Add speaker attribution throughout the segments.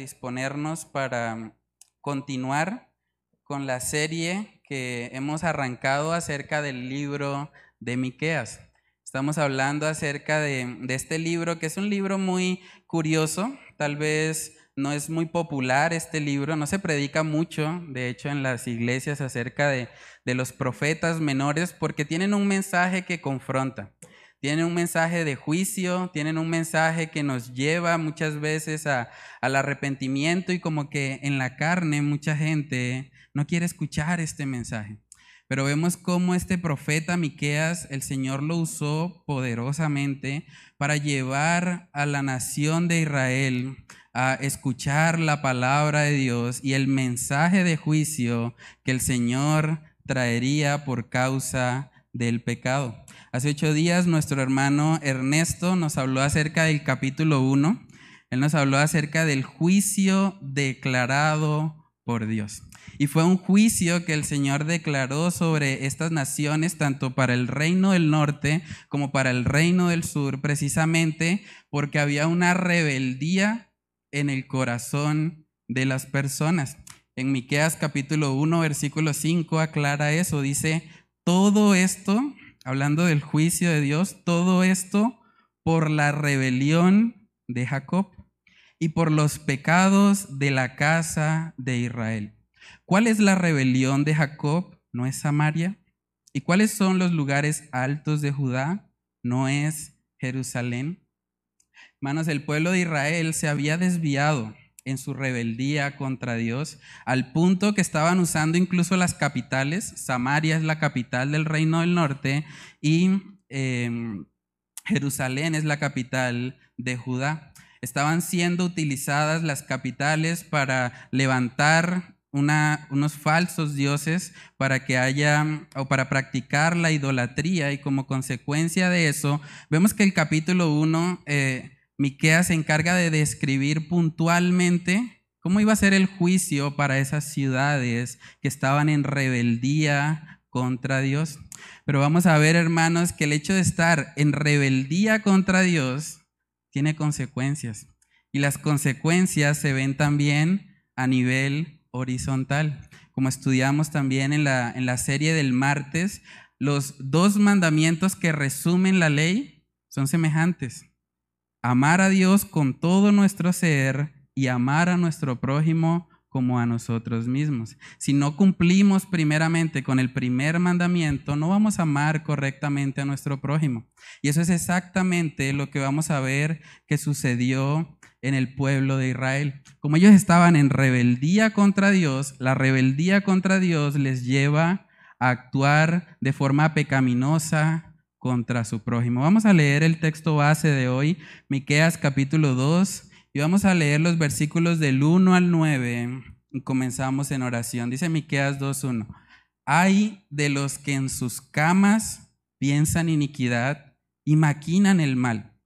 Speaker 1: disponernos para continuar con la serie que hemos arrancado acerca del libro de Miqueas. Estamos hablando acerca de, este libro, que es un libro muy curioso, tal vez no es muy popular este libro, no se predica mucho, de hecho, en las iglesias acerca de los profetas menores, porque tienen un mensaje que confronta. Tienen un mensaje de juicio, tienen un mensaje que nos lleva muchas veces a, al arrepentimiento y como que en la carne mucha gente no quiere escuchar este mensaje. Pero vemos cómo este profeta Miqueas, el Señor lo usó poderosamente para llevar a la nación de Israel a escuchar la palabra de Dios y el mensaje de juicio que el Señor traería por causa del pecado. Hace ocho días nuestro hermano Ernesto nos habló acerca del capítulo 1. Él nos habló acerca del juicio declarado por Dios. Y fue un juicio que el Señor declaró sobre estas naciones, tanto para el reino del norte como para el reino del sur, precisamente porque había una rebeldía en el corazón de las personas. En Miqueas capítulo 1, versículo 5 aclara eso, dice, todo esto hablando del juicio de Dios, todo esto por la rebelión de Jacob y por los pecados de la casa de Israel. ¿Cuál es la rebelión de Jacob? ¿No es Samaria? ¿Y cuáles son los lugares altos de Judá? ¿No es Jerusalén? Hermanos, el pueblo de Israel se había desviado en su rebeldía contra Dios, al punto que estaban usando incluso las capitales. Samaria es la capital del reino del norte y em, Jerusalén es la capital de Judá. Estaban siendo utilizadas las capitales para levantar unos falsos dioses para que haya o para practicar la idolatría y como consecuencia de eso, vemos que el capítulo 1 Miqueas se encarga de describir puntualmente cómo iba a ser el juicio para esas ciudades que estaban en rebeldía contra Dios. Pero vamos a ver, hermanos, que el hecho de estar en rebeldía contra Dios tiene consecuencias. Y las consecuencias se ven también a nivel horizontal. Como estudiamos también en la, en la serie del martes, los dos mandamientos que resumen la ley son semejantes amar a Dios con todo nuestro ser y amar a nuestro prójimo como a nosotros mismos. Si no cumplimos primeramente con el primer mandamiento, no vamos a amar correctamente a nuestro prójimo. Y eso es exactamente lo que vamos a ver que sucedió en el pueblo de Israel. Como ellos estaban en rebeldía contra Dios, la rebeldía contra Dios les lleva a actuar de forma pecaminosa, contra su prójimo. Vamos a leer el texto base de hoy, Miqueas capítulo 2, y vamos a leer los versículos del 1 al 9 y comenzamos en oración. Dice Miqueas 2:1. Hay de los que en sus camas piensan iniquidad y maquinan el mal,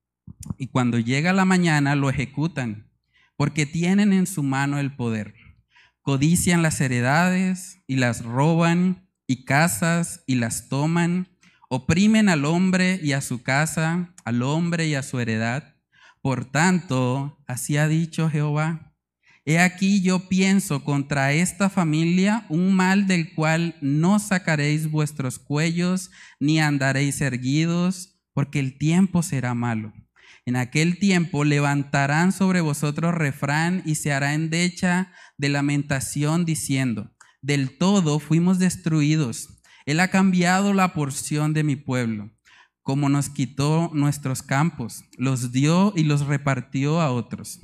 Speaker 1: y cuando llega la mañana lo ejecutan, porque tienen en su mano el poder. Codician las heredades y las roban, y casas y las toman oprimen al hombre y a su casa, al hombre y a su heredad. Por tanto, así ha dicho Jehová, he aquí yo pienso contra esta familia un mal del cual no sacaréis vuestros cuellos, ni andaréis erguidos, porque el tiempo será malo. En aquel tiempo levantarán sobre vosotros refrán y se hará endecha de lamentación diciendo, del todo fuimos destruidos él ha cambiado la porción de mi pueblo, como nos quitó nuestros campos, los dio y los repartió a otros.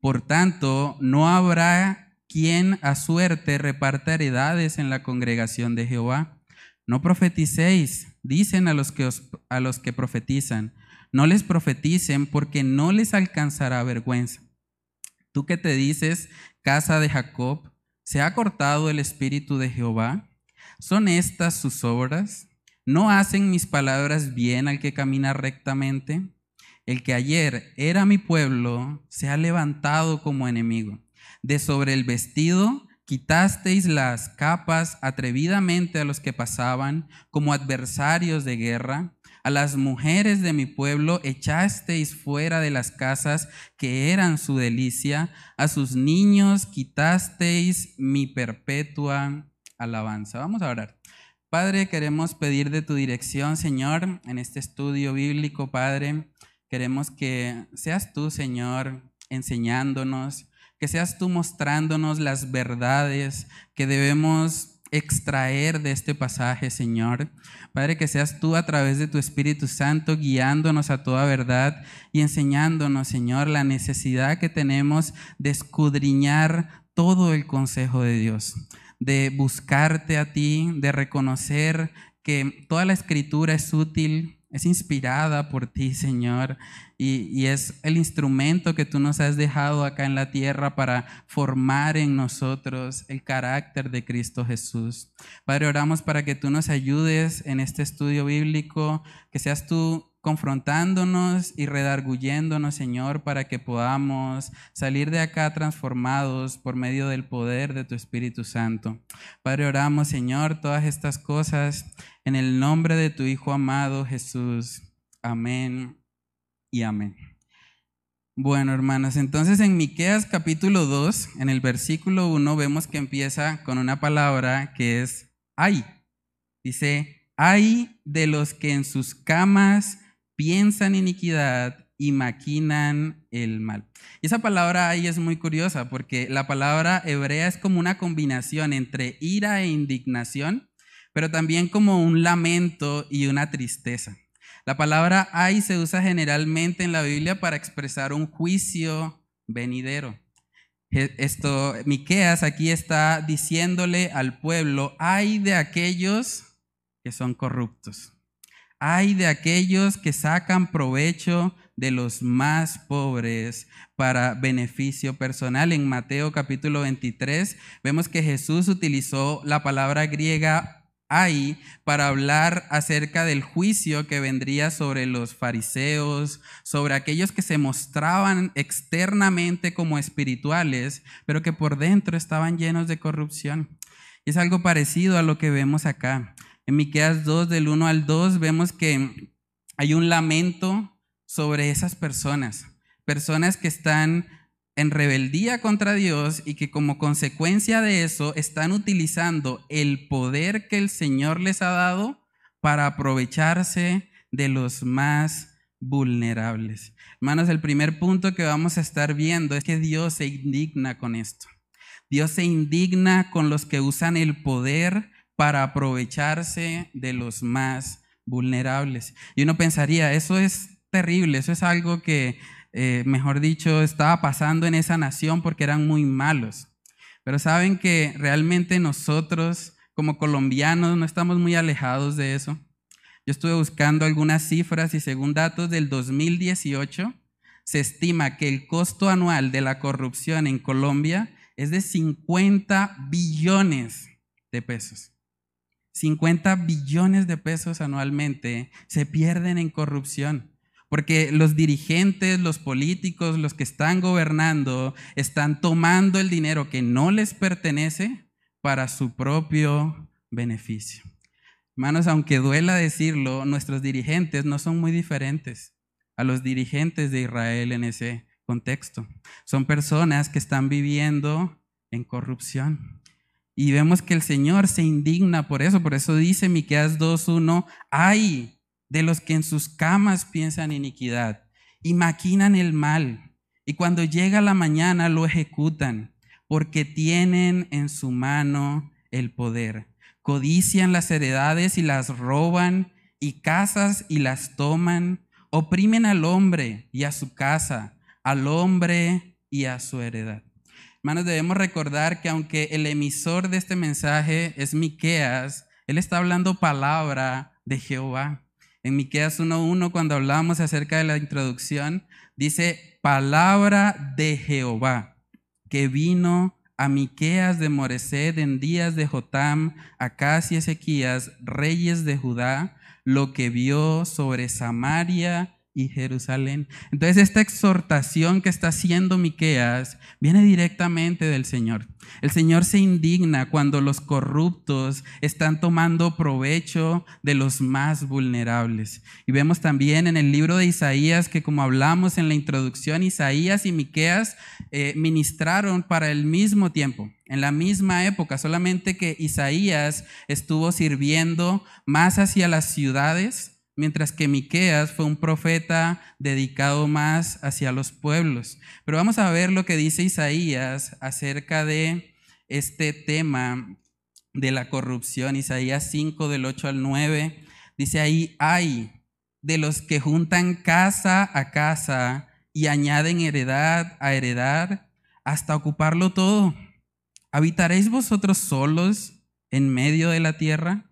Speaker 1: Por tanto, no habrá quien a suerte reparta heredades en la congregación de Jehová. No profeticéis, dicen a los que, a los que profetizan. No les profeticen porque no les alcanzará vergüenza. Tú que te dices, casa de Jacob, ¿se ha cortado el espíritu de Jehová? ¿Son estas sus obras? ¿No hacen mis palabras bien al que camina rectamente? El que ayer era mi pueblo se ha levantado como enemigo. De sobre el vestido quitasteis las capas atrevidamente a los que pasaban como adversarios de guerra. A las mujeres de mi pueblo echasteis fuera de las casas que eran su delicia. A sus niños quitasteis mi perpetua alabanza. Vamos a orar. Padre, queremos pedir de tu dirección, Señor, en este estudio bíblico, Padre. Queremos que seas tú, Señor, enseñándonos, que seas tú mostrándonos las verdades que debemos extraer de este pasaje, Señor. Padre, que seas tú a través de tu Espíritu Santo guiándonos a toda verdad y enseñándonos, Señor, la necesidad que tenemos de escudriñar todo el consejo de Dios, de buscarte a ti, de reconocer que toda la escritura es útil es inspirada por ti, Señor, y, es el instrumento que tú nos has dejado acá en la tierra para formar en nosotros el carácter de Cristo Jesús. Padre, oramos para que tú nos ayudes en este estudio bíblico, que seas tú confrontándonos y redarguyéndonos, Señor, para que podamos salir de acá transformados por medio del poder de tu Espíritu Santo. Padre, oramos, Señor, todas estas cosas en el nombre de tu Hijo amado Jesús. Amén y amén. Bueno, hermanos, entonces en Miqueas capítulo 2, en el versículo 1 vemos que empieza con una palabra que es ay. Dice, ay de los que en sus camas piensan iniquidad y maquinan el mal. Y esa palabra ahí es muy curiosa porque la palabra hebrea es como una combinación entre ira e indignación, pero también como un lamento y una tristeza. La palabra ay se usa generalmente en la Biblia para expresar un juicio venidero. Esto, Miqueas aquí está diciéndole al pueblo, ay de aquellos que son corruptos. Hay de aquellos que sacan provecho de los más pobres para beneficio personal. En Mateo capítulo 23 vemos que Jesús utilizó la palabra griega hay para hablar acerca del juicio que vendría sobre los fariseos, sobre aquellos que se mostraban externamente como espirituales, pero que por dentro estaban llenos de corrupción. Es algo parecido a lo que vemos acá. En Miqueas 2, del 1 al 2, vemos que hay un lamento sobre esas personas, personas que están en rebeldía contra Dios y que como consecuencia de eso están utilizando el poder que el Señor les ha dado para aprovecharse de los más vulnerables. Hermanos, el primer punto que vamos a estar viendo es que Dios se indigna con esto. Dios se indigna con los que usan el poder para aprovecharse de los más vulnerables. Y uno pensaría, eso es terrible, eso es algo que, eh, mejor dicho, estaba pasando en esa nación porque eran muy malos. Pero saben que realmente nosotros como colombianos no estamos muy alejados de eso. Yo estuve buscando algunas cifras y según datos del 2018, se estima que el costo anual de la corrupción en Colombia es de 50 billones de pesos. 50 billones de pesos anualmente se pierden en corrupción. Porque los dirigentes, los políticos, los que están gobernando, están tomando el dinero que no les pertenece para su propio beneficio. Hermanos, aunque duela decirlo, nuestros dirigentes no son muy diferentes a los dirigentes de Israel en ese contexto. Son personas que están viviendo en corrupción. Y vemos que el Señor se indigna por eso, por eso dice Miqueas 2:1, "Ay de los que en sus camas piensan iniquidad y maquinan el mal, y cuando llega la mañana lo ejecutan, porque tienen en su mano el poder. Codician las heredades y las roban, y casas y las toman, oprimen al hombre y a su casa, al hombre y a su heredad. Hermanos, debemos recordar que aunque el emisor de este mensaje es Miqueas, él está hablando palabra de Jehová. En Miqueas 1:1 cuando hablamos acerca de la introducción, dice palabra de Jehová que vino a Miqueas de Moresed en días de Jotam, Acas y Ezequías, reyes de Judá, lo que vio sobre Samaria y Jerusalén. Entonces esta exhortación que está haciendo Miqueas viene directamente del Señor. El Señor se indigna cuando los corruptos están tomando provecho de los más vulnerables. Y vemos también en el libro de Isaías que como hablamos en la introducción, Isaías y Miqueas eh, ministraron para el mismo tiempo, en la misma época, solamente que Isaías estuvo sirviendo más hacia las ciudades mientras que Miqueas fue un profeta dedicado más hacia los pueblos. Pero vamos a ver lo que dice Isaías acerca de este tema de la corrupción. Isaías 5 del 8 al 9 dice ahí, hay de los que juntan casa a casa y añaden heredad a heredad hasta ocuparlo todo. ¿Habitaréis vosotros solos en medio de la tierra?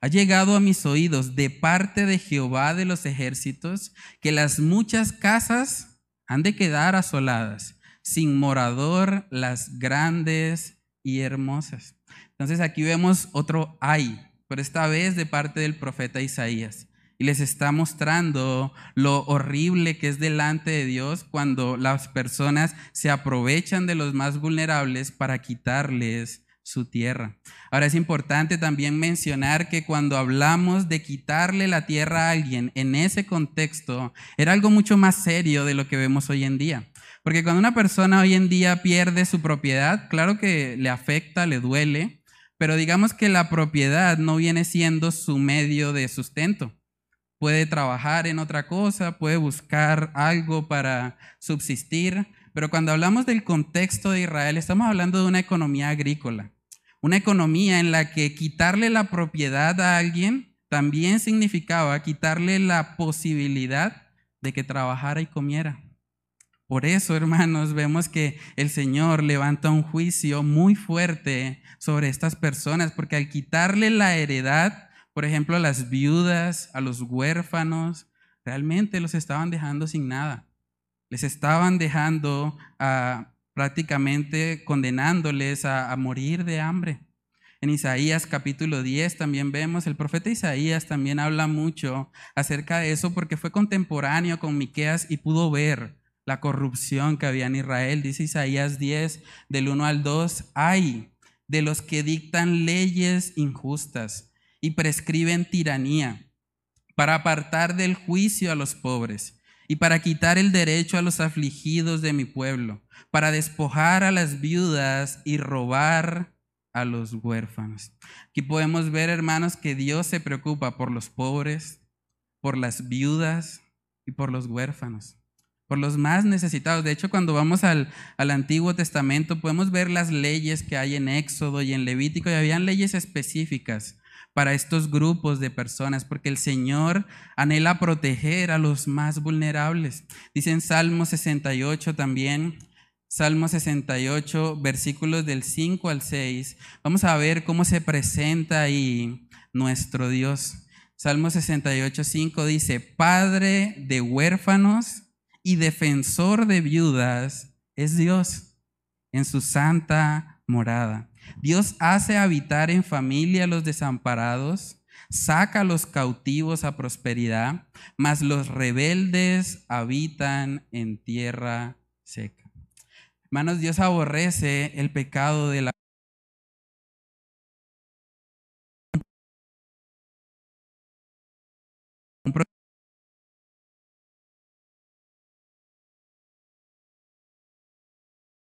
Speaker 1: Ha llegado a mis oídos de parte de Jehová de los ejércitos que las muchas casas han de quedar asoladas, sin morador las grandes y hermosas. Entonces aquí vemos otro ay, pero esta vez de parte del profeta Isaías. Y les está mostrando lo horrible que es delante de Dios cuando las personas se aprovechan de los más vulnerables para quitarles su tierra. Ahora es importante también mencionar que cuando hablamos de quitarle la tierra a alguien en ese contexto, era algo mucho más serio de lo que vemos hoy en día. Porque cuando una persona hoy en día pierde su propiedad, claro que le afecta, le duele, pero digamos que la propiedad no viene siendo su medio de sustento. Puede trabajar en otra cosa, puede buscar algo para subsistir, pero cuando hablamos del contexto de Israel, estamos hablando de una economía agrícola. Una economía en la que quitarle la propiedad a alguien también significaba quitarle la posibilidad de que trabajara y comiera. Por eso, hermanos, vemos que el Señor levanta un juicio muy fuerte sobre estas personas, porque al quitarle la heredad, por ejemplo, a las viudas, a los huérfanos, realmente los estaban dejando sin nada. Les estaban dejando a prácticamente condenándoles a, morir de hambre. En Isaías capítulo 10 también vemos, el profeta Isaías también habla mucho acerca de eso porque fue contemporáneo con Miqueas y pudo ver la corrupción que había en Israel. Dice Isaías 10 del 1 al 2, hay de los que dictan leyes injustas y prescriben tiranía para apartar del juicio a los pobres y para quitar el derecho a los afligidos de mi pueblo, para despojar a las viudas y robar a los huérfanos. Aquí podemos ver, hermanos, que Dios se preocupa por los pobres, por las viudas y por los huérfanos, por los más necesitados. De hecho, cuando vamos al, al Antiguo Testamento, podemos ver las leyes que hay en Éxodo y en Levítico, y habían leyes específicas para estos grupos de personas, porque el Señor anhela proteger a los más vulnerables. Dice en Salmo 68 también, Salmo 68, versículos del 5 al 6, vamos a ver cómo se presenta ahí nuestro Dios. Salmo 68, 5 dice, Padre de huérfanos y defensor de viudas es Dios en su santa morada. Dios hace habitar en familia a los desamparados, saca a los cautivos a prosperidad, mas los rebeldes habitan en tierra seca. Hermanos, Dios aborrece el pecado de la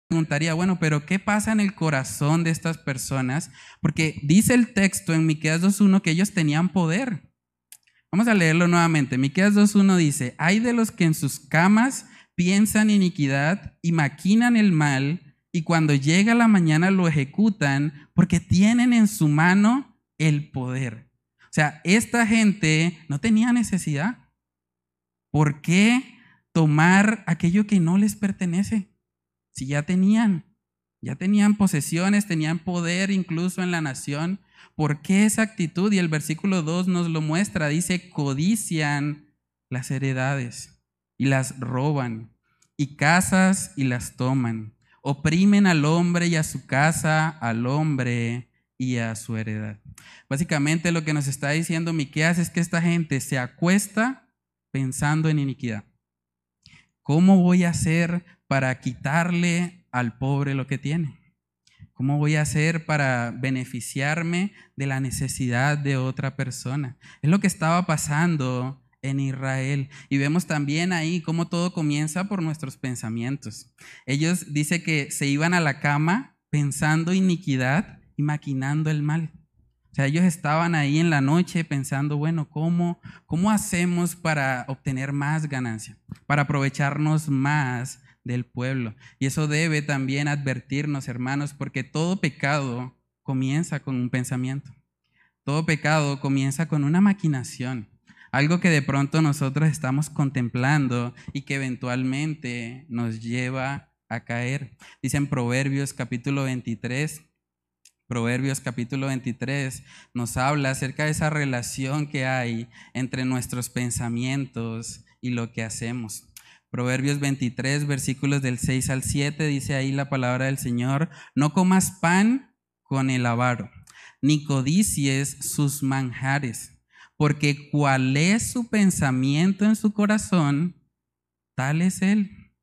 Speaker 1: preguntaría, bueno, pero ¿qué pasa en el corazón de estas personas? Porque dice el texto en Miqueas 2.1 que ellos tenían poder. Vamos a leerlo nuevamente. Miqueas 2.1 dice, hay de los que en sus camas piensan iniquidad y maquinan el mal, y cuando llega la mañana lo ejecutan porque tienen en su mano el poder. O sea, esta gente no tenía necesidad. ¿Por qué tomar aquello que no les pertenece? Si ya tenían, ya tenían posesiones, tenían poder incluso en la nación, ¿por qué esa actitud? Y el versículo 2 nos lo muestra, dice, codician las heredades y las roban, y casas y las toman, oprimen al hombre y a su casa, al hombre y a su heredad. Básicamente lo que nos está diciendo Miqueas es que esta gente se acuesta pensando en iniquidad. ¿Cómo voy a hacer para quitarle al pobre lo que tiene? ¿Cómo voy a hacer para beneficiarme de la necesidad de otra persona? Es lo que estaba pasando en Israel. Y vemos también ahí cómo todo comienza por nuestros pensamientos. Ellos dice que se iban a la cama pensando iniquidad y maquinando el mal. O sea, ellos estaban ahí en la noche pensando, bueno, ¿cómo, cómo hacemos para obtener más ganancia? Para aprovecharnos más del pueblo. Y eso debe también advertirnos, hermanos, porque todo pecado comienza con un pensamiento. Todo pecado comienza con una maquinación. Algo que de pronto nosotros estamos contemplando y que eventualmente nos lleva a caer. Dice en Proverbios capítulo 23, Proverbios capítulo 23 nos habla acerca de esa relación que hay entre nuestros pensamientos y lo que hacemos. Proverbios 23, versículos del 6 al 7, dice ahí la palabra del Señor, no comas pan con el avaro, ni codicies sus manjares, porque cual es su pensamiento en su corazón, tal es él.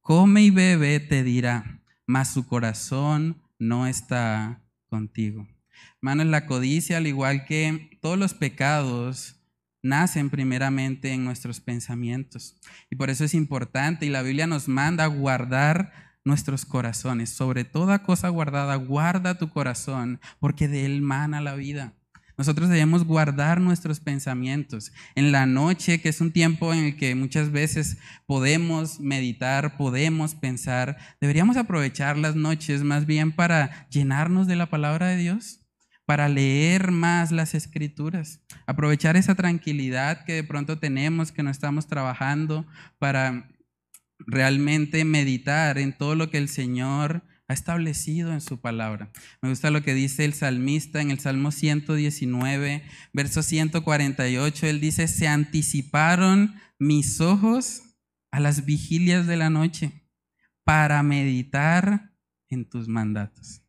Speaker 1: Come y bebe, te dirá, mas su corazón no está contigo. Hermanos, la codicia, al igual que todos los pecados, nacen primeramente en nuestros pensamientos. Y por eso es importante, y la Biblia nos manda guardar nuestros corazones. Sobre toda cosa guardada, guarda tu corazón, porque de él mana la vida. Nosotros debemos guardar nuestros pensamientos. En la noche, que es un tiempo en el que muchas veces podemos meditar, podemos pensar, deberíamos aprovechar las noches más bien para llenarnos de la palabra de Dios para leer más las escrituras, aprovechar esa tranquilidad que de pronto tenemos, que no estamos trabajando, para realmente meditar en todo lo que el Señor ha establecido en su palabra. Me gusta lo que dice el salmista en el Salmo 119, verso 148. Él dice, se anticiparon mis ojos a las vigilias de la noche para meditar en tus mandatos.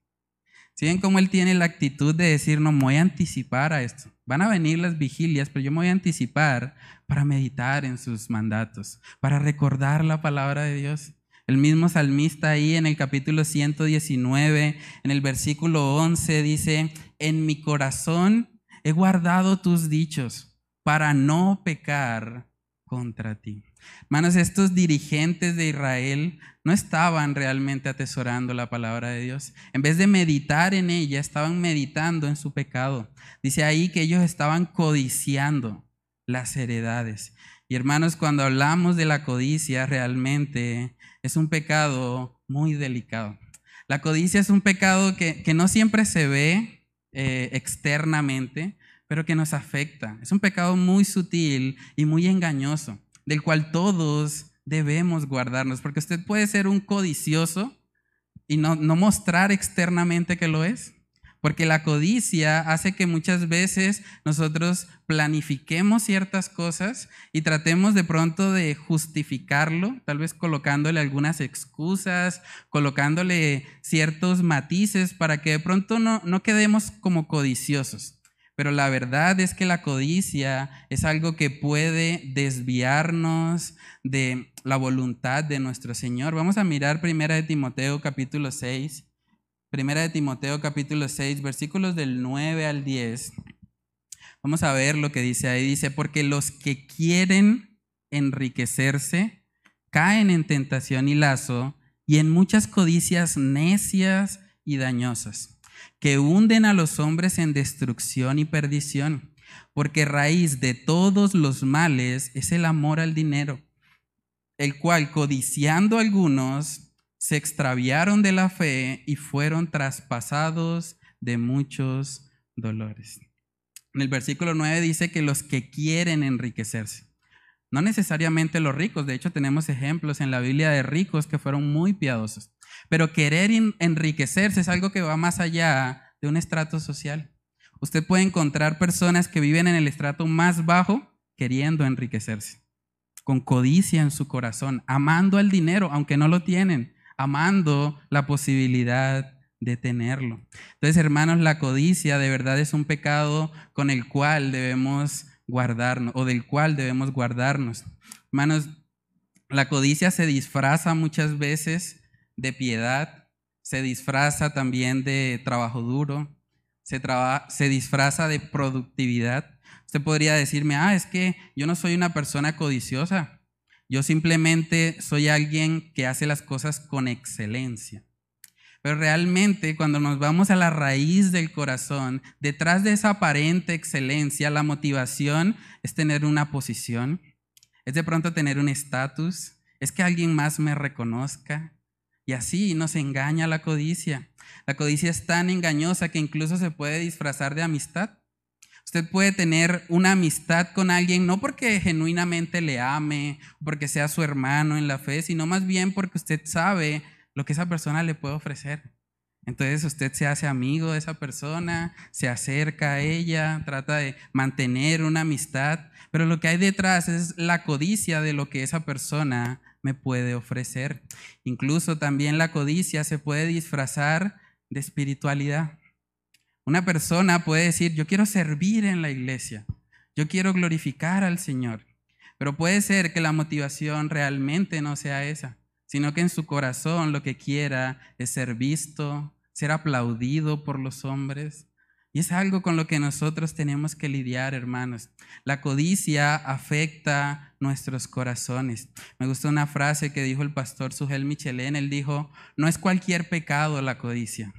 Speaker 1: Si ven cómo él tiene la actitud de decir, no, me voy a anticipar a esto. Van a venir las vigilias, pero yo me voy a anticipar para meditar en sus mandatos, para recordar la palabra de Dios. El mismo salmista ahí en el capítulo 119, en el versículo 11, dice, en mi corazón he guardado tus dichos para no pecar contra ti. Hermanos, estos dirigentes de Israel no estaban realmente atesorando la palabra de Dios. En vez de meditar en ella, estaban meditando en su pecado. Dice ahí que ellos estaban codiciando las heredades. Y hermanos, cuando hablamos de la codicia, realmente es un pecado muy delicado. La codicia es un pecado que, no siempre se ve eh, externamente, pero que nos afecta. Es un pecado muy sutil y muy engañoso del cual todos debemos guardarnos, porque usted puede ser un codicioso y no, mostrar externamente que lo es. Porque la codicia hace que muchas veces nosotros planifiquemos ciertas cosas y tratemos de pronto de justificarlo, tal vez colocándole algunas excusas, colocándole ciertos matices para que de pronto no, no quedemos como codiciosos. Pero la verdad es que la codicia es algo que puede desviarnos de la voluntad de nuestro Señor. Vamos a mirar Primera de Timoteo capítulo 6. Primera de Timoteo capítulo 6, versículos del 9 al 10. Vamos a ver lo que dice ahí. Dice, porque los que quieren enriquecerse caen en tentación y lazo y en muchas codicias necias y dañosas que hunden a los hombres en destrucción y perdición, porque raíz de todos los males es el amor al dinero, el cual codiciando algunos se extraviaron de la fe y fueron traspasados de muchos dolores. En el versículo 9 dice que los que quieren enriquecerse, no necesariamente los ricos, de hecho tenemos ejemplos en la Biblia de ricos que fueron muy piadosos, pero querer enriquecerse es algo que va más allá de un estrato social. Usted puede encontrar personas que viven en el estrato más bajo queriendo enriquecerse, con codicia en su corazón, amando al dinero, aunque no lo tienen, amando la posibilidad de tenerlo. Entonces, hermanos, la codicia de verdad es un pecado con el cual debemos guardarnos o del cual debemos guardarnos. Hermanos, la codicia se disfraza muchas veces de piedad, se disfraza también de trabajo duro, se, disfraza de productividad. Usted podría decirme, ah, es que yo no soy una persona codiciosa, yo simplemente soy alguien que hace las cosas con excelencia. Pero realmente cuando nos vamos a la raíz del corazón, detrás de esa aparente excelencia, la motivación es tener una posición, es de pronto tener un estatus, es que alguien más me reconozca. Y así nos engaña la codicia. La codicia es tan engañosa que incluso se puede disfrazar de amistad. Usted puede tener una amistad con alguien no porque genuinamente le ame, porque sea su hermano en la fe, sino más bien porque usted sabe lo que esa persona le puede ofrecer. Entonces usted se hace amigo de esa persona, se acerca a ella, trata de mantener una amistad, pero lo que hay detrás es la codicia de lo que esa persona me puede ofrecer. Incluso también la codicia se puede disfrazar de espiritualidad. Una persona puede decir, yo quiero servir en la iglesia, yo quiero glorificar al Señor, pero puede ser que la motivación realmente no sea esa sino que en su corazón lo que quiera es ser visto, ser aplaudido por los hombres. Y es algo con lo que nosotros tenemos que lidiar, hermanos. La codicia afecta nuestros corazones. Me gustó una frase que dijo el pastor Sugel Michelén. Él dijo, no es cualquier pecado la codicia.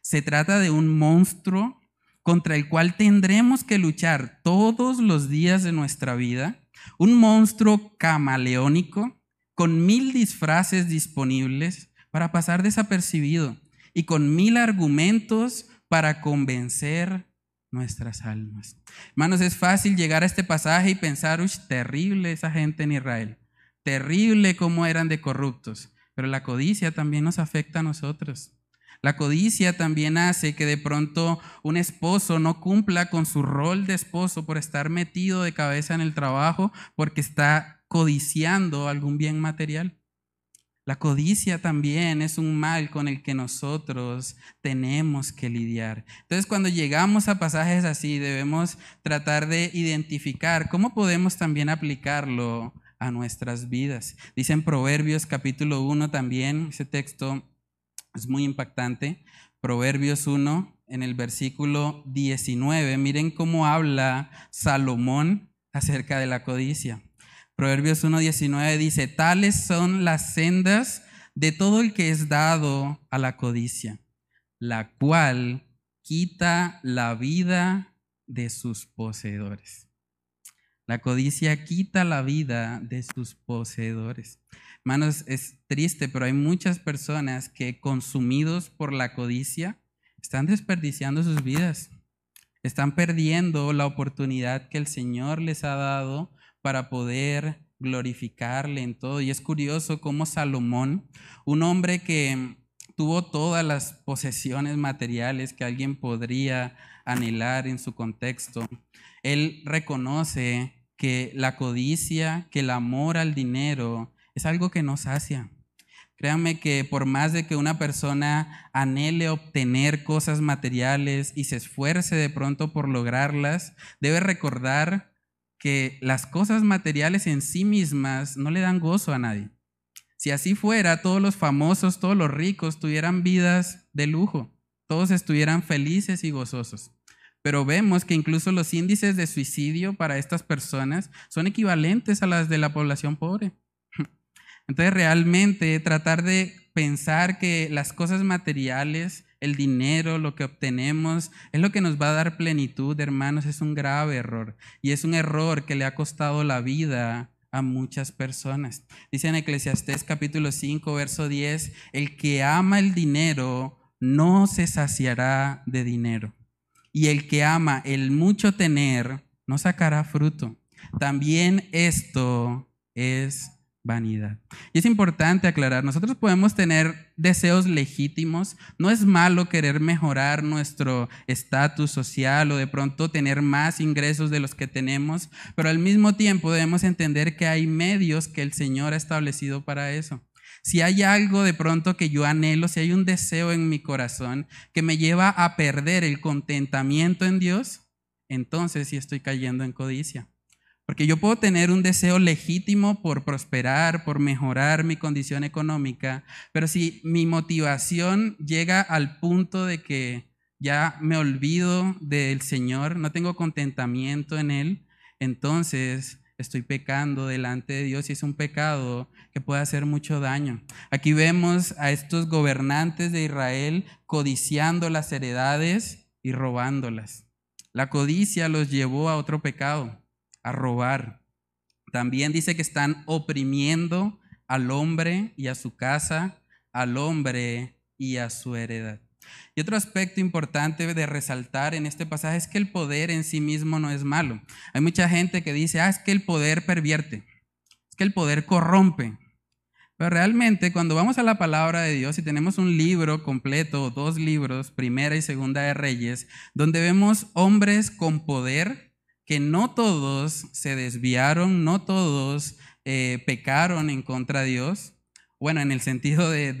Speaker 1: Se trata de un monstruo contra el cual tendremos que luchar todos los días de nuestra vida. Un monstruo camaleónico con mil disfraces disponibles para pasar desapercibido y con mil argumentos para convencer nuestras almas. Hermanos, es fácil llegar a este pasaje y pensar, uy, terrible esa gente en Israel, terrible cómo eran de corruptos, pero la codicia también nos afecta a nosotros. La codicia también hace que de pronto un esposo no cumpla con su rol de esposo por estar metido de cabeza en el trabajo, porque está codiciando algún bien material. La codicia también es un mal con el que nosotros tenemos que lidiar. Entonces, cuando llegamos a pasajes así, debemos tratar de identificar cómo podemos también aplicarlo a nuestras vidas. Dice en Proverbios capítulo 1 también, ese texto es muy impactante. Proverbios 1, en el versículo 19, miren cómo habla Salomón acerca de la codicia. Proverbios 1.19 dice, tales son las sendas de todo el que es dado a la codicia, la cual quita la vida de sus poseedores. La codicia quita la vida de sus poseedores. Hermanos, es triste, pero hay muchas personas que consumidos por la codicia están desperdiciando sus vidas. Están perdiendo la oportunidad que el Señor les ha dado para poder glorificarle en todo. Y es curioso cómo Salomón, un hombre que tuvo todas las posesiones materiales que alguien podría anhelar en su contexto, él reconoce que la codicia, que el amor al dinero es algo que nos sacia. Créanme que por más de que una persona anhele obtener cosas materiales y se esfuerce de pronto por lograrlas, debe recordar que las cosas materiales en sí mismas no le dan gozo a nadie. Si así fuera, todos los famosos, todos los ricos tuvieran vidas de lujo, todos estuvieran felices y gozosos. Pero vemos que incluso los índices de suicidio para estas personas son equivalentes a las de la población pobre. Entonces realmente tratar de pensar que las cosas materiales el dinero, lo que obtenemos, es lo que nos va a dar plenitud, hermanos, es un grave error. Y es un error que le ha costado la vida a muchas personas. Dice en Eclesiastés capítulo 5, verso 10, el que ama el dinero no se saciará de dinero. Y el que ama el mucho tener no sacará fruto. También esto es vanidad. Y es importante aclarar, nosotros podemos tener deseos legítimos, no es malo querer mejorar nuestro estatus social o de pronto tener más ingresos de los que tenemos, pero al mismo tiempo debemos entender que hay medios que el Señor ha establecido para eso. Si hay algo de pronto que yo anhelo, si hay un deseo en mi corazón que me lleva a perder el contentamiento en Dios, entonces sí estoy cayendo en codicia. Porque yo puedo tener un deseo legítimo por prosperar, por mejorar mi condición económica, pero si mi motivación llega al punto de que ya me olvido del Señor, no tengo contentamiento en Él, entonces estoy pecando delante de Dios y es un pecado que puede hacer mucho daño. Aquí vemos a estos gobernantes de Israel codiciando las heredades y robándolas. La codicia los llevó a otro pecado, a robar. También dice que están oprimiendo al hombre y a su casa, al hombre y a su heredad. Y otro aspecto importante de resaltar en este pasaje es que el poder en sí mismo no es malo. Hay mucha gente que dice, ah, es que el poder pervierte, es que el poder corrompe. Pero realmente cuando vamos a la palabra de Dios y tenemos un libro completo, dos libros, primera y segunda de Reyes, donde vemos hombres con poder, que no todos se desviaron, no todos eh, pecaron en contra de Dios, bueno, en el sentido de,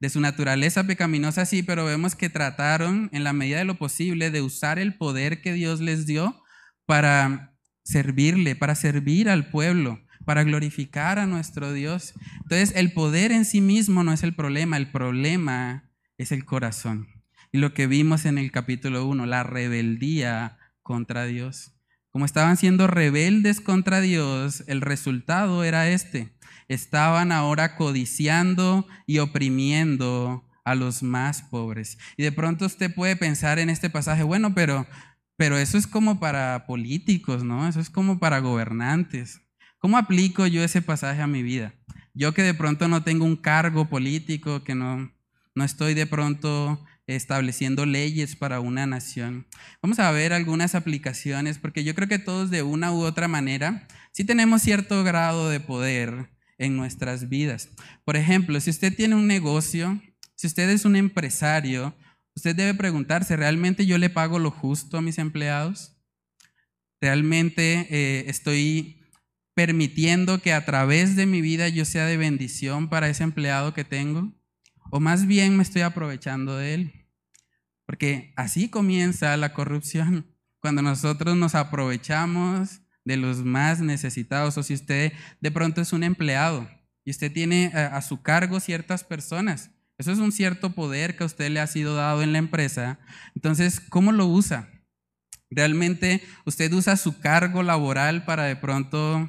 Speaker 1: de su naturaleza pecaminosa, sí, pero vemos que trataron en la medida de lo posible de usar el poder que Dios les dio para servirle, para servir al pueblo, para glorificar a nuestro Dios. Entonces, el poder en sí mismo no es el problema, el problema es el corazón. Y lo que vimos en el capítulo 1, la rebeldía contra Dios. Como estaban siendo rebeldes contra Dios, el resultado era este estaban ahora codiciando y oprimiendo a los más pobres. Y de pronto usted puede pensar en este pasaje, bueno, pero, pero eso es como para políticos, ¿no? Eso es como para gobernantes. ¿Cómo aplico yo ese pasaje a mi vida? Yo que de pronto no tengo un cargo político, que no, no estoy de pronto estableciendo leyes para una nación. Vamos a ver algunas aplicaciones, porque yo creo que todos de una u otra manera sí tenemos cierto grado de poder en nuestras vidas. Por ejemplo, si usted tiene un negocio, si usted es un empresario, usted debe preguntarse, ¿realmente yo le pago lo justo a mis empleados? ¿Realmente eh, estoy permitiendo que a través de mi vida yo sea de bendición para ese empleado que tengo? ¿O más bien me estoy aprovechando de él? Porque así comienza la corrupción, cuando nosotros nos aprovechamos de los más necesitados, o si usted de pronto es un empleado y usted tiene a, su cargo ciertas personas, eso es un cierto poder que a usted le ha sido dado en la empresa. Entonces, ¿cómo lo usa? ¿Realmente usted usa su cargo laboral para de pronto,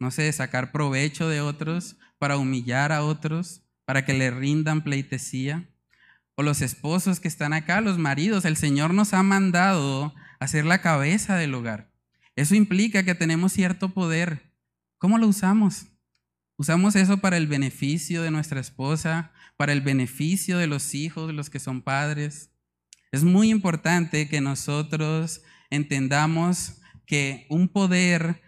Speaker 1: no sé, sacar provecho de otros, para humillar a otros, para que le rindan pleitesía? O los esposos que están acá, los maridos, el Señor nos ha mandado a ser la cabeza del hogar. Eso implica que tenemos cierto poder. ¿Cómo lo usamos? ¿Usamos eso para el beneficio de nuestra esposa, para el beneficio de los hijos, de los que son padres? Es muy importante que nosotros entendamos que un poder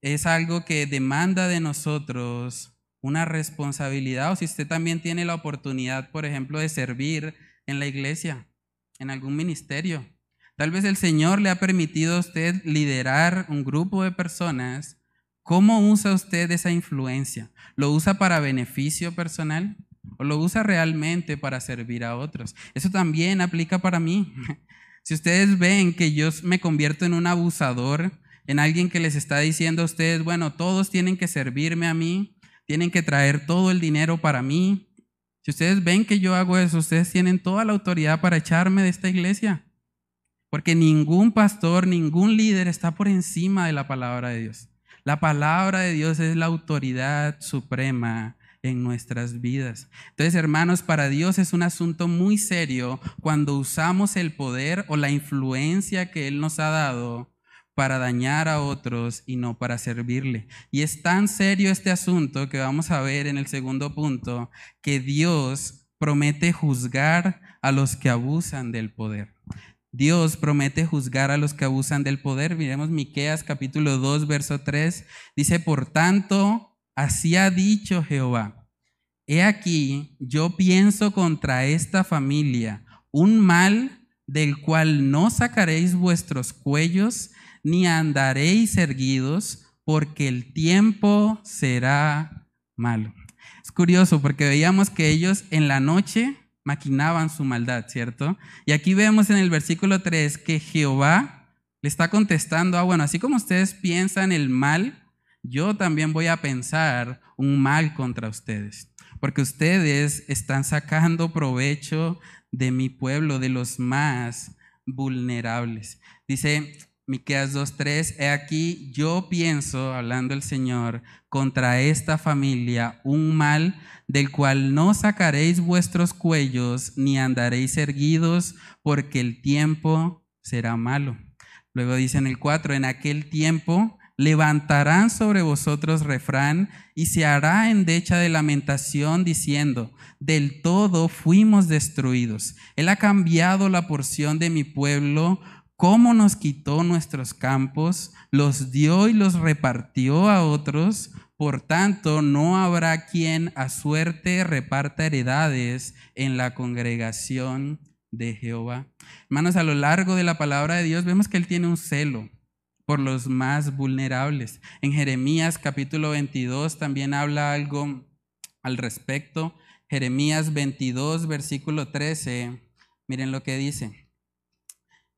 Speaker 1: es algo que demanda de nosotros una responsabilidad o si usted también tiene la oportunidad, por ejemplo, de servir en la iglesia, en algún ministerio. Tal vez el Señor le ha permitido a usted liderar un grupo de personas. ¿Cómo usa usted esa influencia? ¿Lo usa para beneficio personal o lo usa realmente para servir a otros? Eso también aplica para mí. Si ustedes ven que yo me convierto en un abusador, en alguien que les está diciendo a ustedes, bueno, todos tienen que servirme a mí, tienen que traer todo el dinero para mí. Si ustedes ven que yo hago eso, ustedes tienen toda la autoridad para echarme de esta iglesia. Porque ningún pastor, ningún líder está por encima de la palabra de Dios. La palabra de Dios es la autoridad suprema en nuestras vidas. Entonces, hermanos, para Dios es un asunto muy serio cuando usamos el poder o la influencia que Él nos ha dado para dañar a otros y no para servirle. Y es tan serio este asunto que vamos a ver en el segundo punto, que Dios promete juzgar a los que abusan del poder. Dios promete juzgar a los que abusan del poder. Miremos Miqueas capítulo 2, verso 3. Dice, por tanto, así ha dicho Jehová. He aquí, yo pienso contra esta familia un mal del cual no sacaréis vuestros cuellos, ni andaréis erguidos, porque el tiempo será malo. Es curioso porque veíamos que ellos en la noche maquinaban su maldad, ¿cierto? Y aquí vemos en el versículo 3 que Jehová Le está contestando, ah, bueno, así como ustedes piensan el mal, yo también voy a pensar un mal contra ustedes, porque ustedes están sacando provecho de mi pueblo, de los más vulnerables. Dice Miqueas 2:3, he aquí yo pienso, hablando el Señor, contra esta familia un mal del cual no sacaréis vuestros cuellos ni andaréis erguidos, porque el tiempo será malo. Luego dice en el 4, en aquel tiempo levantarán sobre vosotros refrán y se hará endecha de lamentación diciendo, del todo fuimos destruidos. Él ha cambiado la porción de mi pueblo, cómo nos quitó nuestros campos, los dio y los repartió a otros. Por tanto, no habrá quien a suerte reparta heredades en la congregación de Jehová. Hermanos, a lo largo de la palabra de Dios vemos que Él tiene un celo por los más vulnerables. En Jeremías capítulo 22 también habla algo al respecto. Jeremías 22, versículo 13. Miren lo que dice.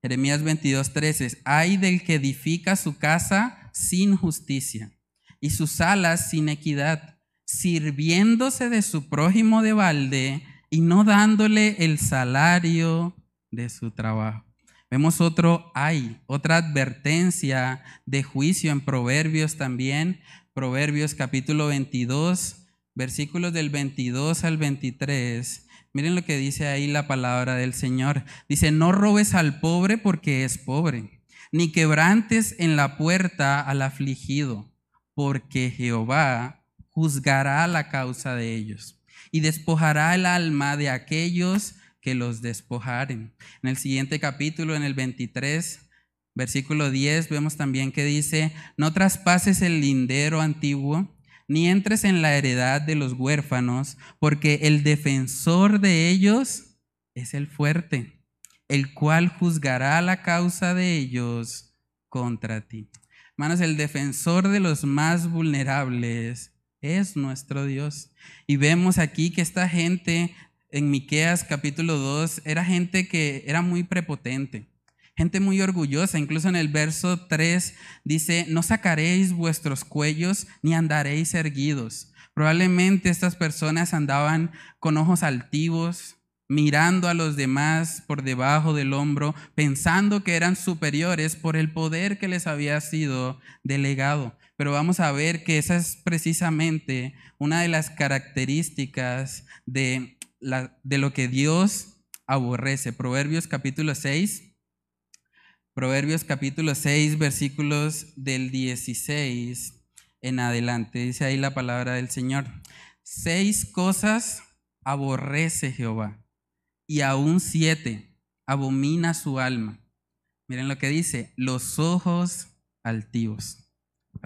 Speaker 1: Jeremías 22, 13. Hay del que edifica su casa sin justicia y sus alas sin equidad, sirviéndose de su prójimo de balde y no dándole el salario de su trabajo. Vemos otro hay, otra advertencia de juicio en Proverbios también, Proverbios capítulo 22, versículos del 22 al 23. Miren lo que dice ahí la palabra del Señor. Dice, no robes al pobre porque es pobre, ni quebrantes en la puerta al afligido, porque Jehová juzgará la causa de ellos y despojará el alma de aquellos que los despojaren. En el siguiente capítulo, en el 23, versículo 10, vemos también que dice, no traspases el lindero antiguo, ni entres en la heredad de los huérfanos, porque el defensor de ellos es el fuerte, el cual juzgará la causa de ellos contra ti. Hermanos, el defensor de los más vulnerables es nuestro Dios. Y vemos aquí que esta gente en Miqueas capítulo 2 era gente que era muy prepotente, gente muy orgullosa. Incluso en el verso 3 dice, no sacaréis vuestros cuellos ni andaréis erguidos. Probablemente estas personas andaban con ojos altivos, mirando a los demás por debajo del hombro, pensando que eran superiores por el poder que les había sido delegado. Pero vamos a ver que esa es precisamente una de las características de de lo que Dios aborrece. Proverbios capítulo 6. Proverbios capítulo 6, versículos del 16 en adelante. Dice ahí la palabra del Señor. Seis cosas aborrece Jehová y aún siete abomina su alma. Miren lo que dice, los ojos altivos.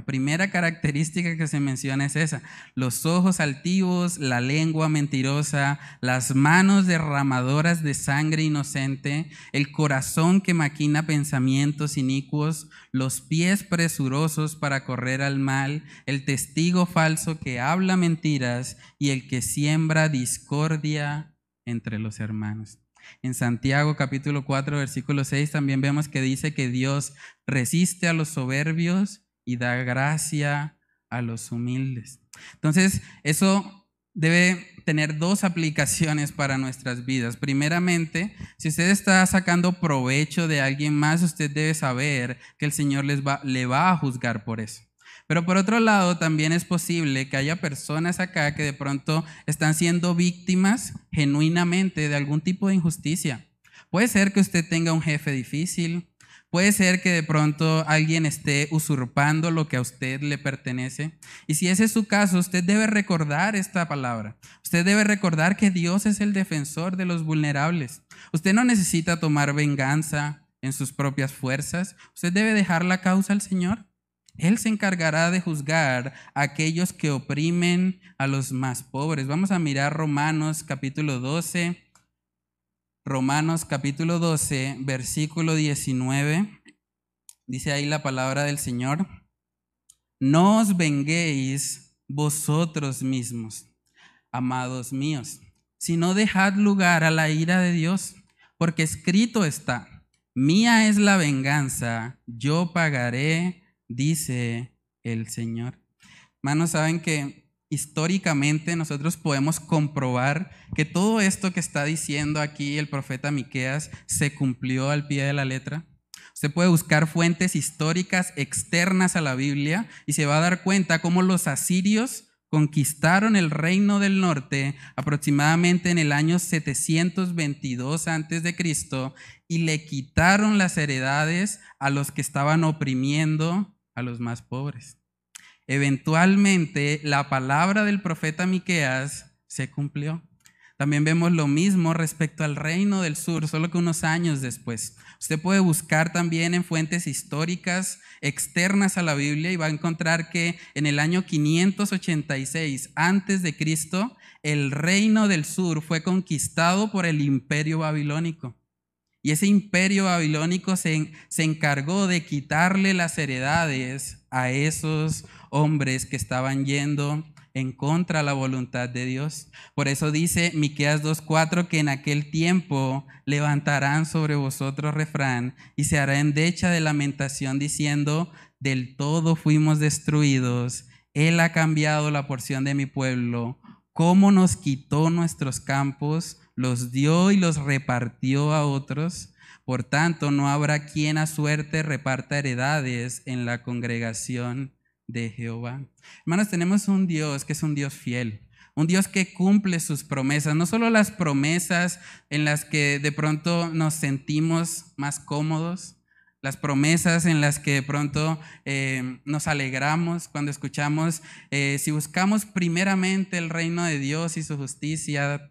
Speaker 1: La primera característica que se menciona es esa, los ojos altivos, la lengua mentirosa, las manos derramadoras de sangre inocente, el corazón que maquina pensamientos inicuos, los pies presurosos para correr al mal, el testigo falso que habla mentiras y el que siembra discordia entre los hermanos. En Santiago capítulo 4 versículo 6 también vemos que dice que Dios resiste a los soberbios y da gracia a los humildes. Entonces, eso debe tener dos aplicaciones para nuestras vidas. Primeramente, si usted está sacando provecho de alguien más, usted debe saber que el Señor les va, le va a juzgar por eso. Pero por otro lado, también es posible que haya personas acá que de pronto están siendo víctimas genuinamente de algún tipo de injusticia. Puede ser que usted tenga un jefe difícil, Puede ser que de pronto alguien esté usurpando lo que a usted le pertenece. Y si ese es su caso, usted debe recordar esta palabra. Usted debe recordar que Dios es el defensor de los vulnerables. Usted no necesita tomar venganza en sus propias fuerzas. Usted debe dejar la causa al Señor. Él se encargará de juzgar a aquellos que oprimen a los más pobres. Vamos a mirar Romanos capítulo 12 Romanos capítulo 12, versículo 19, dice ahí la palabra del Señor, no os venguéis vosotros mismos, amados míos, sino dejad lugar a la ira de Dios, porque escrito está, Mía es la venganza, yo pagaré, dice el Señor. Hermanos, saben que históricamente nosotros podemos comprobar que todo esto que está diciendo aquí el profeta Miqueas se cumplió al pie de la letra. Usted puede buscar fuentes históricas externas a la Biblia y se va a dar cuenta cómo los asirios conquistaron el reino del norte aproximadamente en el año 722 a.C. y le quitaron las heredades a los que estaban oprimiendo a los más pobres. Eventualmente la palabra del profeta Miqueas se cumplió. También vemos lo mismo respecto al reino del sur, solo que unos años después. Usted puede buscar también en fuentes históricas externas a la Biblia y va a encontrar que en el año 586 antes de Cristo, el reino del sur fue conquistado por el imperio babilónico. Y ese imperio babilónico se, se encargó de quitarle las heredades a esos hombres que estaban yendo en contra de la voluntad de Dios. Por eso dice Miqueas 2:4 que en aquel tiempo levantarán sobre vosotros refrán y se hará endecha de lamentación diciendo, del todo fuimos destruidos, él ha cambiado la porción de mi pueblo, cómo nos quitó nuestros campos, los dio y los repartió a otros. Por tanto, no habrá quien a suerte reparta heredades en la congregación de Jehová. Hermanos, tenemos un Dios que es un Dios fiel, un Dios que cumple sus promesas, no solo las promesas en las que de pronto nos sentimos más cómodos, las promesas en las que de pronto eh, nos alegramos cuando escuchamos, eh, si buscamos primeramente el reino de Dios y su justicia,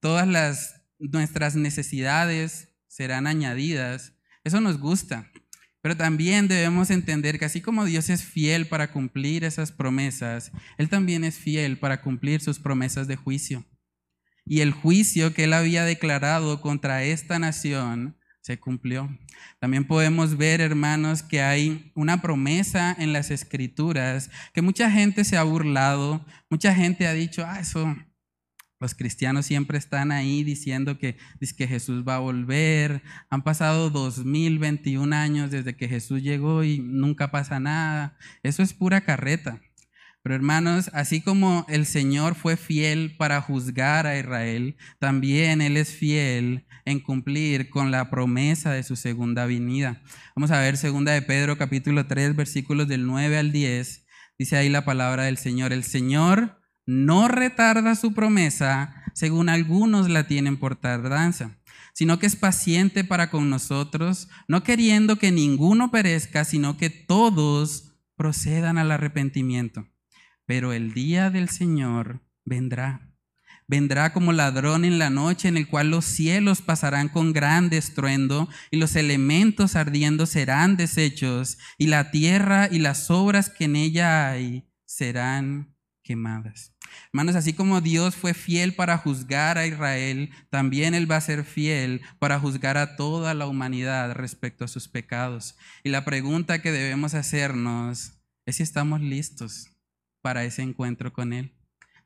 Speaker 1: todas las, nuestras necesidades serán añadidas. Eso nos gusta. Pero también debemos entender que así como Dios es fiel para cumplir esas promesas, Él también es fiel para cumplir sus promesas de juicio. Y el juicio que Él había declarado contra esta nación se cumplió. También podemos ver, hermanos, que hay una promesa en las escrituras que mucha gente se ha burlado, mucha gente ha dicho, ah, eso los cristianos siempre están ahí diciendo que, Jesús va a volver. Han pasado 2021 años desde que Jesús llegó y nunca pasa nada. Eso es pura carreta. Pero hermanos, así como el Señor fue fiel para juzgar a Israel, también Él es fiel en cumplir con la promesa de su segunda venida. Vamos a ver segunda de Pedro capítulo 3 versículos del 9 al 10. Dice ahí la palabra del Señor. El Señor no retarda su promesa, según algunos la tienen por tardanza, sino que es paciente para con nosotros, no queriendo que ninguno perezca, sino que todos procedan al arrepentimiento. Pero el día del Señor vendrá. Vendrá como ladrón en la noche en el cual los cielos pasarán con gran estruendo y los elementos ardiendo serán deshechos y la tierra y las obras que en ella hay serán quemadas. Hermanos, así como Dios fue fiel para juzgar a Israel, también Él va a ser fiel para juzgar a toda la humanidad respecto a sus pecados. Y la pregunta que debemos hacernos es si estamos listos para ese encuentro con Él.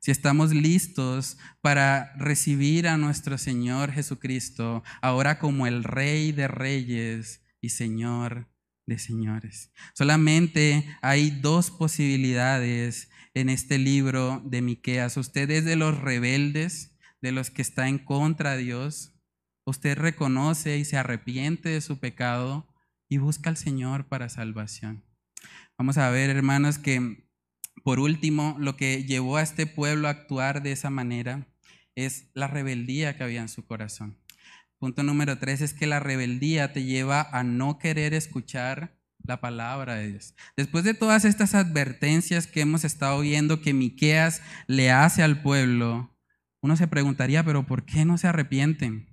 Speaker 1: Si estamos listos para recibir a nuestro Señor Jesucristo ahora como el Rey de Reyes y Señor de Señores. Solamente hay dos posibilidades en este libro de Miqueas. Usted es de los rebeldes, de los que está en contra de Dios. Usted reconoce y se arrepiente de su pecado y busca al Señor para salvación. Vamos a ver, hermanos, que por último, lo que llevó a este pueblo a actuar de esa manera es la rebeldía que había en su corazón. Punto número tres es que la rebeldía te lleva a no querer escuchar la palabra de Dios. Después de todas estas advertencias que hemos estado viendo que Miqueas le hace al pueblo, uno se preguntaría, pero ¿por qué no se arrepienten?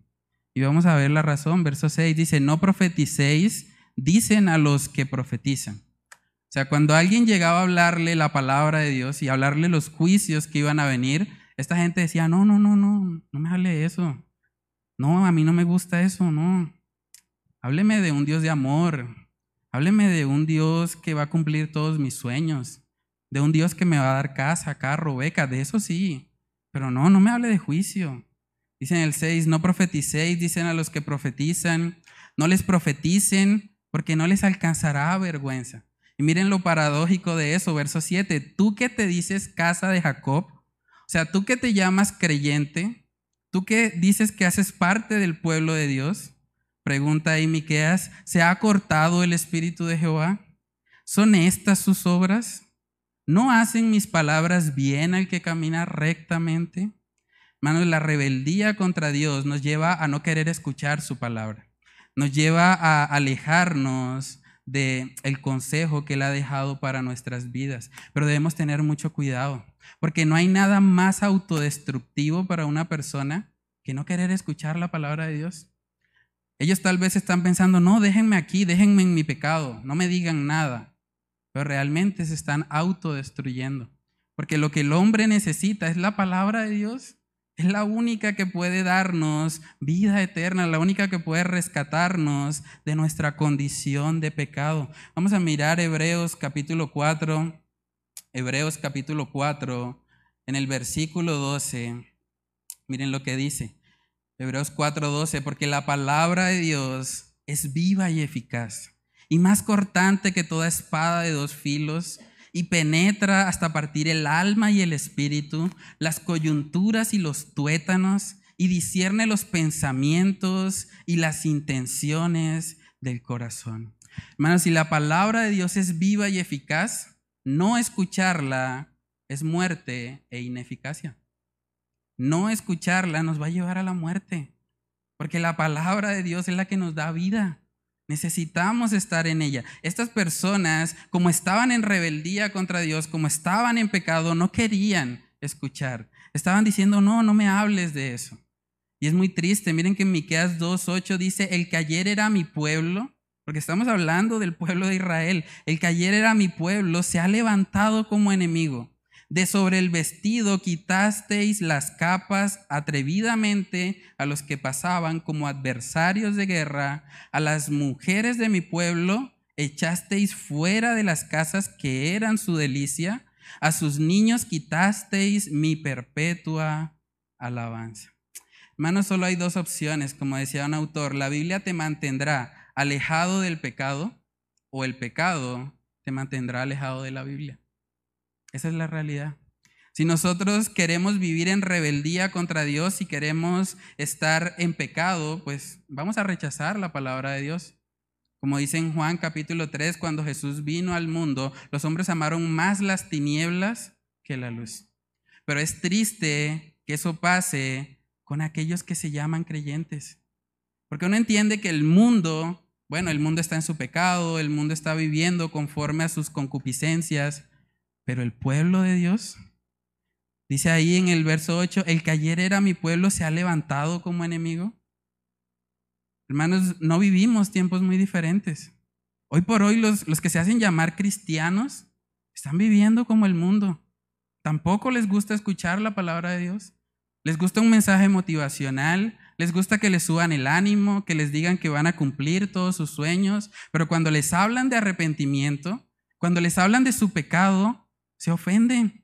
Speaker 1: Y vamos a ver la razón. Verso 6 dice, no profeticéis, dicen a los que profetizan. O sea, cuando alguien llegaba a hablarle la palabra de Dios y hablarle los juicios que iban a venir, esta gente decía, no, no, no, no, no me hable eso. No, a mí no me gusta eso, no. Hábleme de un Dios de amor, Hábleme de un Dios que va a cumplir todos mis sueños, de un Dios que me va a dar casa, carro, beca, de eso sí, pero no, no me hable de juicio. Dicen el 6, no profeticéis, dicen a los que profetizan, no les profeticen, porque no les alcanzará vergüenza. Y miren lo paradójico de eso, verso 7. Tú que te dices casa de Jacob, o sea, tú que te llamas creyente, tú que dices que haces parte del pueblo de Dios, pregunta ahí Miqueas, ¿se ha cortado el espíritu de Jehová? ¿Son estas sus obras? ¿No hacen mis palabras bien al que camina rectamente? Hermanos, la rebeldía contra Dios nos lleva a no querer escuchar su palabra. Nos lleva a alejarnos de el consejo que él ha dejado para nuestras vidas. Pero debemos tener mucho cuidado, porque no hay nada más autodestructivo para una persona que no querer escuchar la palabra de Dios. Ellos tal vez están pensando, no, déjenme aquí, déjenme en mi pecado, no me digan nada, pero realmente se están autodestruyendo, porque lo que el hombre necesita es la palabra de Dios es la única que puede darnos vida eterna, la única que puede rescatarnos de nuestra condición de pecado. Vamos a mirar Hebreos capítulo 4, Hebreos capítulo 4, en el versículo 12. Miren lo que dice. Hebreos 4, 12, porque la palabra de Dios es viva y eficaz y más cortante que toda espada de dos filos y penetra hasta partir el alma y el espíritu, las coyunturas y los tuétanos, y discierne los pensamientos y las intenciones del corazón. Hermanos, si la palabra de Dios es viva y eficaz, no escucharla es muerte e ineficacia. No escucharla nos va a llevar a la muerte, porque la palabra de Dios es la que nos da vida. Necesitamos estar en ella. Estas personas, como estaban en rebeldía contra Dios, como estaban en pecado, no querían escuchar. Estaban diciendo, no, no me hables de eso. Y es muy triste. Miren que en Miqueas 2.8 dice, el que ayer era mi pueblo, porque estamos hablando del pueblo de Israel, el que ayer era mi pueblo se ha levantado como enemigo. De sobre el vestido quitasteis las capas atrevidamente a los que pasaban como adversarios de guerra, a las mujeres de mi pueblo echasteis fuera de las casas que eran su delicia, a sus niños quitasteis mi perpetua alabanza. Hermanos, solo hay dos opciones, como decía un autor, la Biblia te mantendrá alejado del pecado o el pecado te mantendrá alejado de la Biblia. Esa es la realidad. Si nosotros queremos vivir en rebeldía contra Dios y queremos estar en pecado, pues vamos a rechazar la palabra de Dios. Como dice en Juan capítulo 3, cuando Jesús vino al mundo, los hombres amaron más las tinieblas que la luz. Pero es triste que eso pase con aquellos que se llaman creyentes. Porque uno entiende que el mundo, bueno, el mundo está en su pecado, el mundo está viviendo conforme a sus concupiscencias, pero el pueblo de Dios, dice ahí en el verso 8, el que ayer era mi pueblo se ha levantado como enemigo. Hermanos, no vivimos tiempos muy diferentes. Hoy por hoy los, los que se hacen llamar cristianos están viviendo como el mundo. Tampoco les gusta escuchar la palabra de Dios. Les gusta un mensaje motivacional, les gusta que les suban el ánimo, que les digan que van a cumplir todos sus sueños, pero cuando les hablan de arrepentimiento, cuando les hablan de su pecado, se ofenden,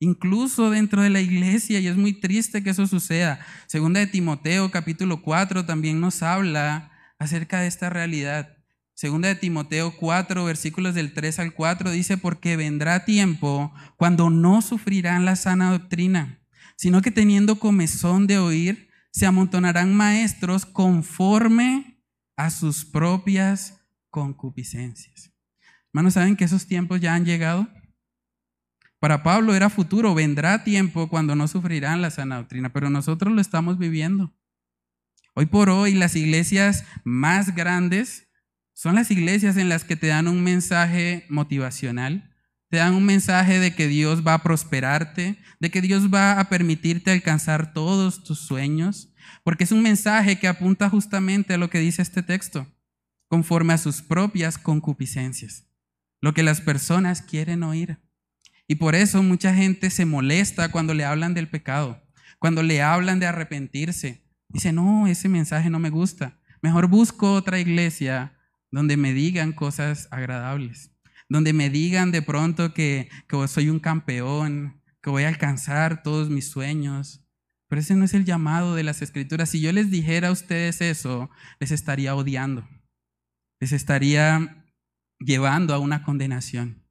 Speaker 1: incluso dentro de la iglesia, y es muy triste que eso suceda. Segunda de Timoteo, capítulo 4, también nos habla acerca de esta realidad. Segunda de Timoteo 4, versículos del 3 al 4, dice, porque vendrá tiempo cuando no sufrirán la sana doctrina, sino que teniendo comezón de oír, se amontonarán maestros conforme a sus propias concupiscencias. Hermanos, ¿saben que esos tiempos ya han llegado? Para Pablo era futuro, vendrá tiempo cuando no sufrirán la sana doctrina, pero nosotros lo estamos viviendo. Hoy por hoy las iglesias más grandes son las iglesias en las que te dan un mensaje motivacional, te dan un mensaje de que Dios va a prosperarte, de que Dios va a permitirte alcanzar todos tus sueños, porque es un mensaje que apunta justamente a lo que dice este texto, conforme a sus propias concupiscencias, lo que las personas quieren oír. Y por eso mucha gente se molesta cuando le hablan del pecado, cuando le hablan de arrepentirse. Dice, no, ese mensaje no me gusta. Mejor busco otra iglesia donde me digan cosas agradables, donde me digan de pronto que, que soy un campeón, que voy a alcanzar todos mis sueños. Pero ese no es el llamado de las escrituras. Si yo les dijera a ustedes eso, les estaría odiando. Les estaría llevando a una condenación.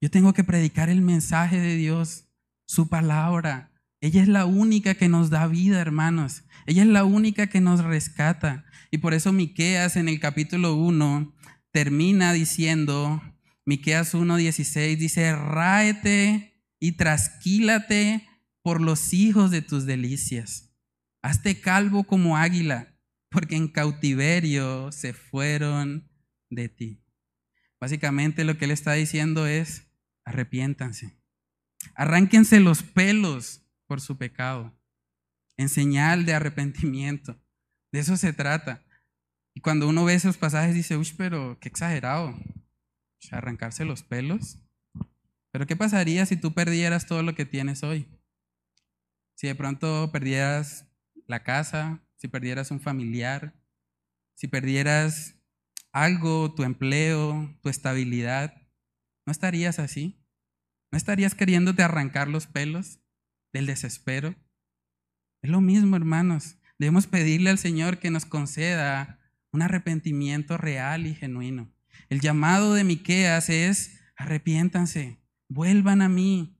Speaker 1: Yo tengo que predicar el mensaje de Dios, su palabra. Ella es la única que nos da vida, hermanos. Ella es la única que nos rescata. Y por eso Miqueas en el capítulo 1 termina diciendo, Miqueas 1:16 dice, "Ráete y trasquílate por los hijos de tus delicias. Hazte calvo como águila, porque en cautiverio se fueron de ti." Básicamente lo que él está diciendo es, arrepiéntanse. Arránquense los pelos por su pecado, en señal de arrepentimiento. De eso se trata. Y cuando uno ve esos pasajes dice, uy, pero qué exagerado. arrancarse los pelos. Pero ¿qué pasaría si tú perdieras todo lo que tienes hoy? Si de pronto perdieras la casa, si perdieras un familiar, si perdieras algo, tu empleo, tu estabilidad, ¿no estarías así? ¿No estarías queriéndote arrancar los pelos del desespero? Es lo mismo, hermanos. Debemos pedirle al Señor que nos conceda un arrepentimiento real y genuino. El llamado de Miqueas es arrepiéntanse, vuelvan a mí,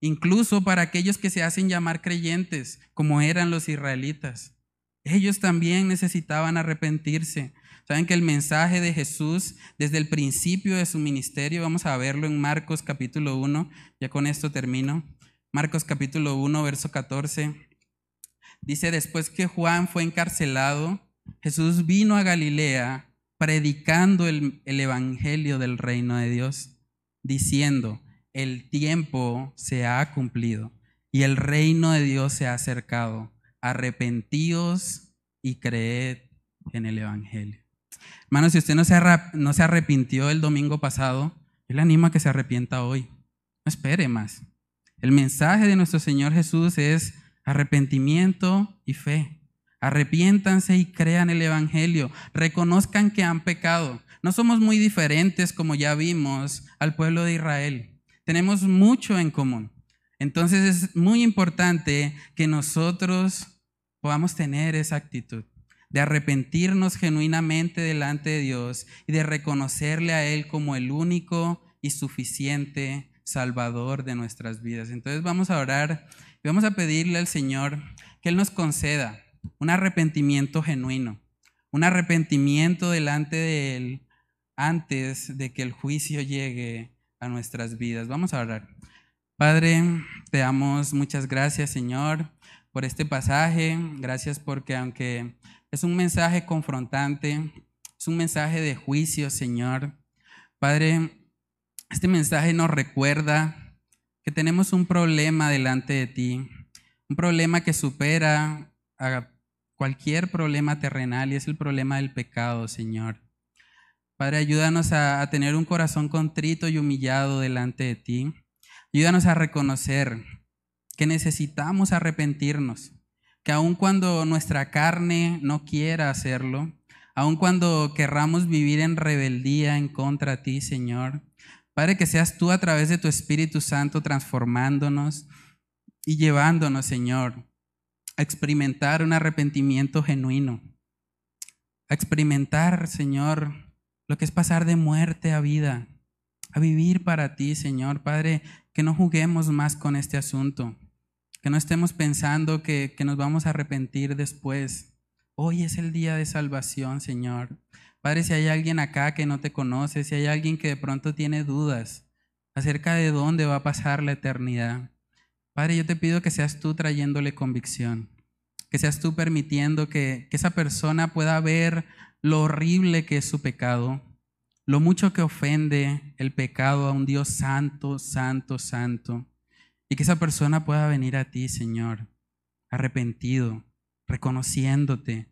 Speaker 1: incluso para aquellos que se hacen llamar creyentes, como eran los israelitas. Ellos también necesitaban arrepentirse. Saben que el mensaje de Jesús desde el principio de su ministerio, vamos a verlo en Marcos capítulo 1, ya con esto termino. Marcos capítulo 1, verso 14. Dice, después que Juan fue encarcelado, Jesús vino a Galilea predicando el, el Evangelio del reino de Dios, diciendo, el tiempo se ha cumplido y el reino de Dios se ha acercado. Arrepentíos y creed en el Evangelio. Hermanos, si usted no se, arrepintió el domingo pasado, yo le animo a que se arrepienta hoy. No espere más. El mensaje de nuestro Señor Jesús es arrepentimiento y fe. Arrepiéntanse y crean el Evangelio. Reconozcan que han pecado. No somos muy diferentes, como ya vimos, al pueblo de Israel. Tenemos mucho en común. Entonces es muy importante que nosotros podamos tener esa actitud de arrepentirnos genuinamente delante de Dios y de reconocerle a Él como el único y suficiente Salvador de nuestras vidas. Entonces vamos a orar y vamos a pedirle al Señor que Él nos conceda un arrepentimiento genuino, un arrepentimiento delante de Él antes de que el juicio llegue a nuestras vidas. Vamos a orar. Padre, te damos muchas gracias, Señor, por este pasaje. Gracias porque aunque es un mensaje confrontante, es un mensaje de juicio, Señor. Padre, este mensaje nos recuerda que tenemos un problema delante de ti, un problema que supera a cualquier problema terrenal y es el problema del pecado, Señor. Padre, ayúdanos a, a, tener un corazón contrito y humillado delante de ti. Ayúdanos a reconocer que necesitamos arrepentirnos, que aun cuando nuestra carne no quiera hacerlo, aun cuando querramos vivir en rebeldía en contra de ti, Señor, Padre, que seas tú a través de tu Espíritu Santo transformándonos y llevándonos, Señor, a experimentar un arrepentimiento genuino, a experimentar, Señor, lo que es pasar de muerte a vida, a vivir para ti, Señor. Padre, que no juguemos más con este asunto, que no estemos pensando que, que nos vamos a arrepentir después. Hoy es el día de salvación, Señor. Padre, si hay alguien acá que no te conoce, si hay alguien que de pronto tiene dudas acerca de dónde va a pasar la eternidad, Padre, yo te pido que seas tú trayéndole convicción, que seas tú permitiendo que, que esa persona pueda ver lo horrible que es su pecado, lo mucho que ofende el pecado a un Dios santo, santo, santo, y que esa persona pueda venir a ti, Señor, arrepentido, reconociéndote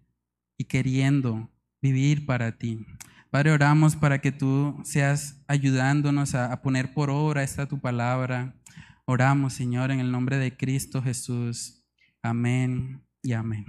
Speaker 1: y queriendo vivir para ti. Padre, oramos para que tú seas ayudándonos a, poner por obra esta tu palabra Oramos, Señor, en el nombre de Cristo Jesús. Amén y amén.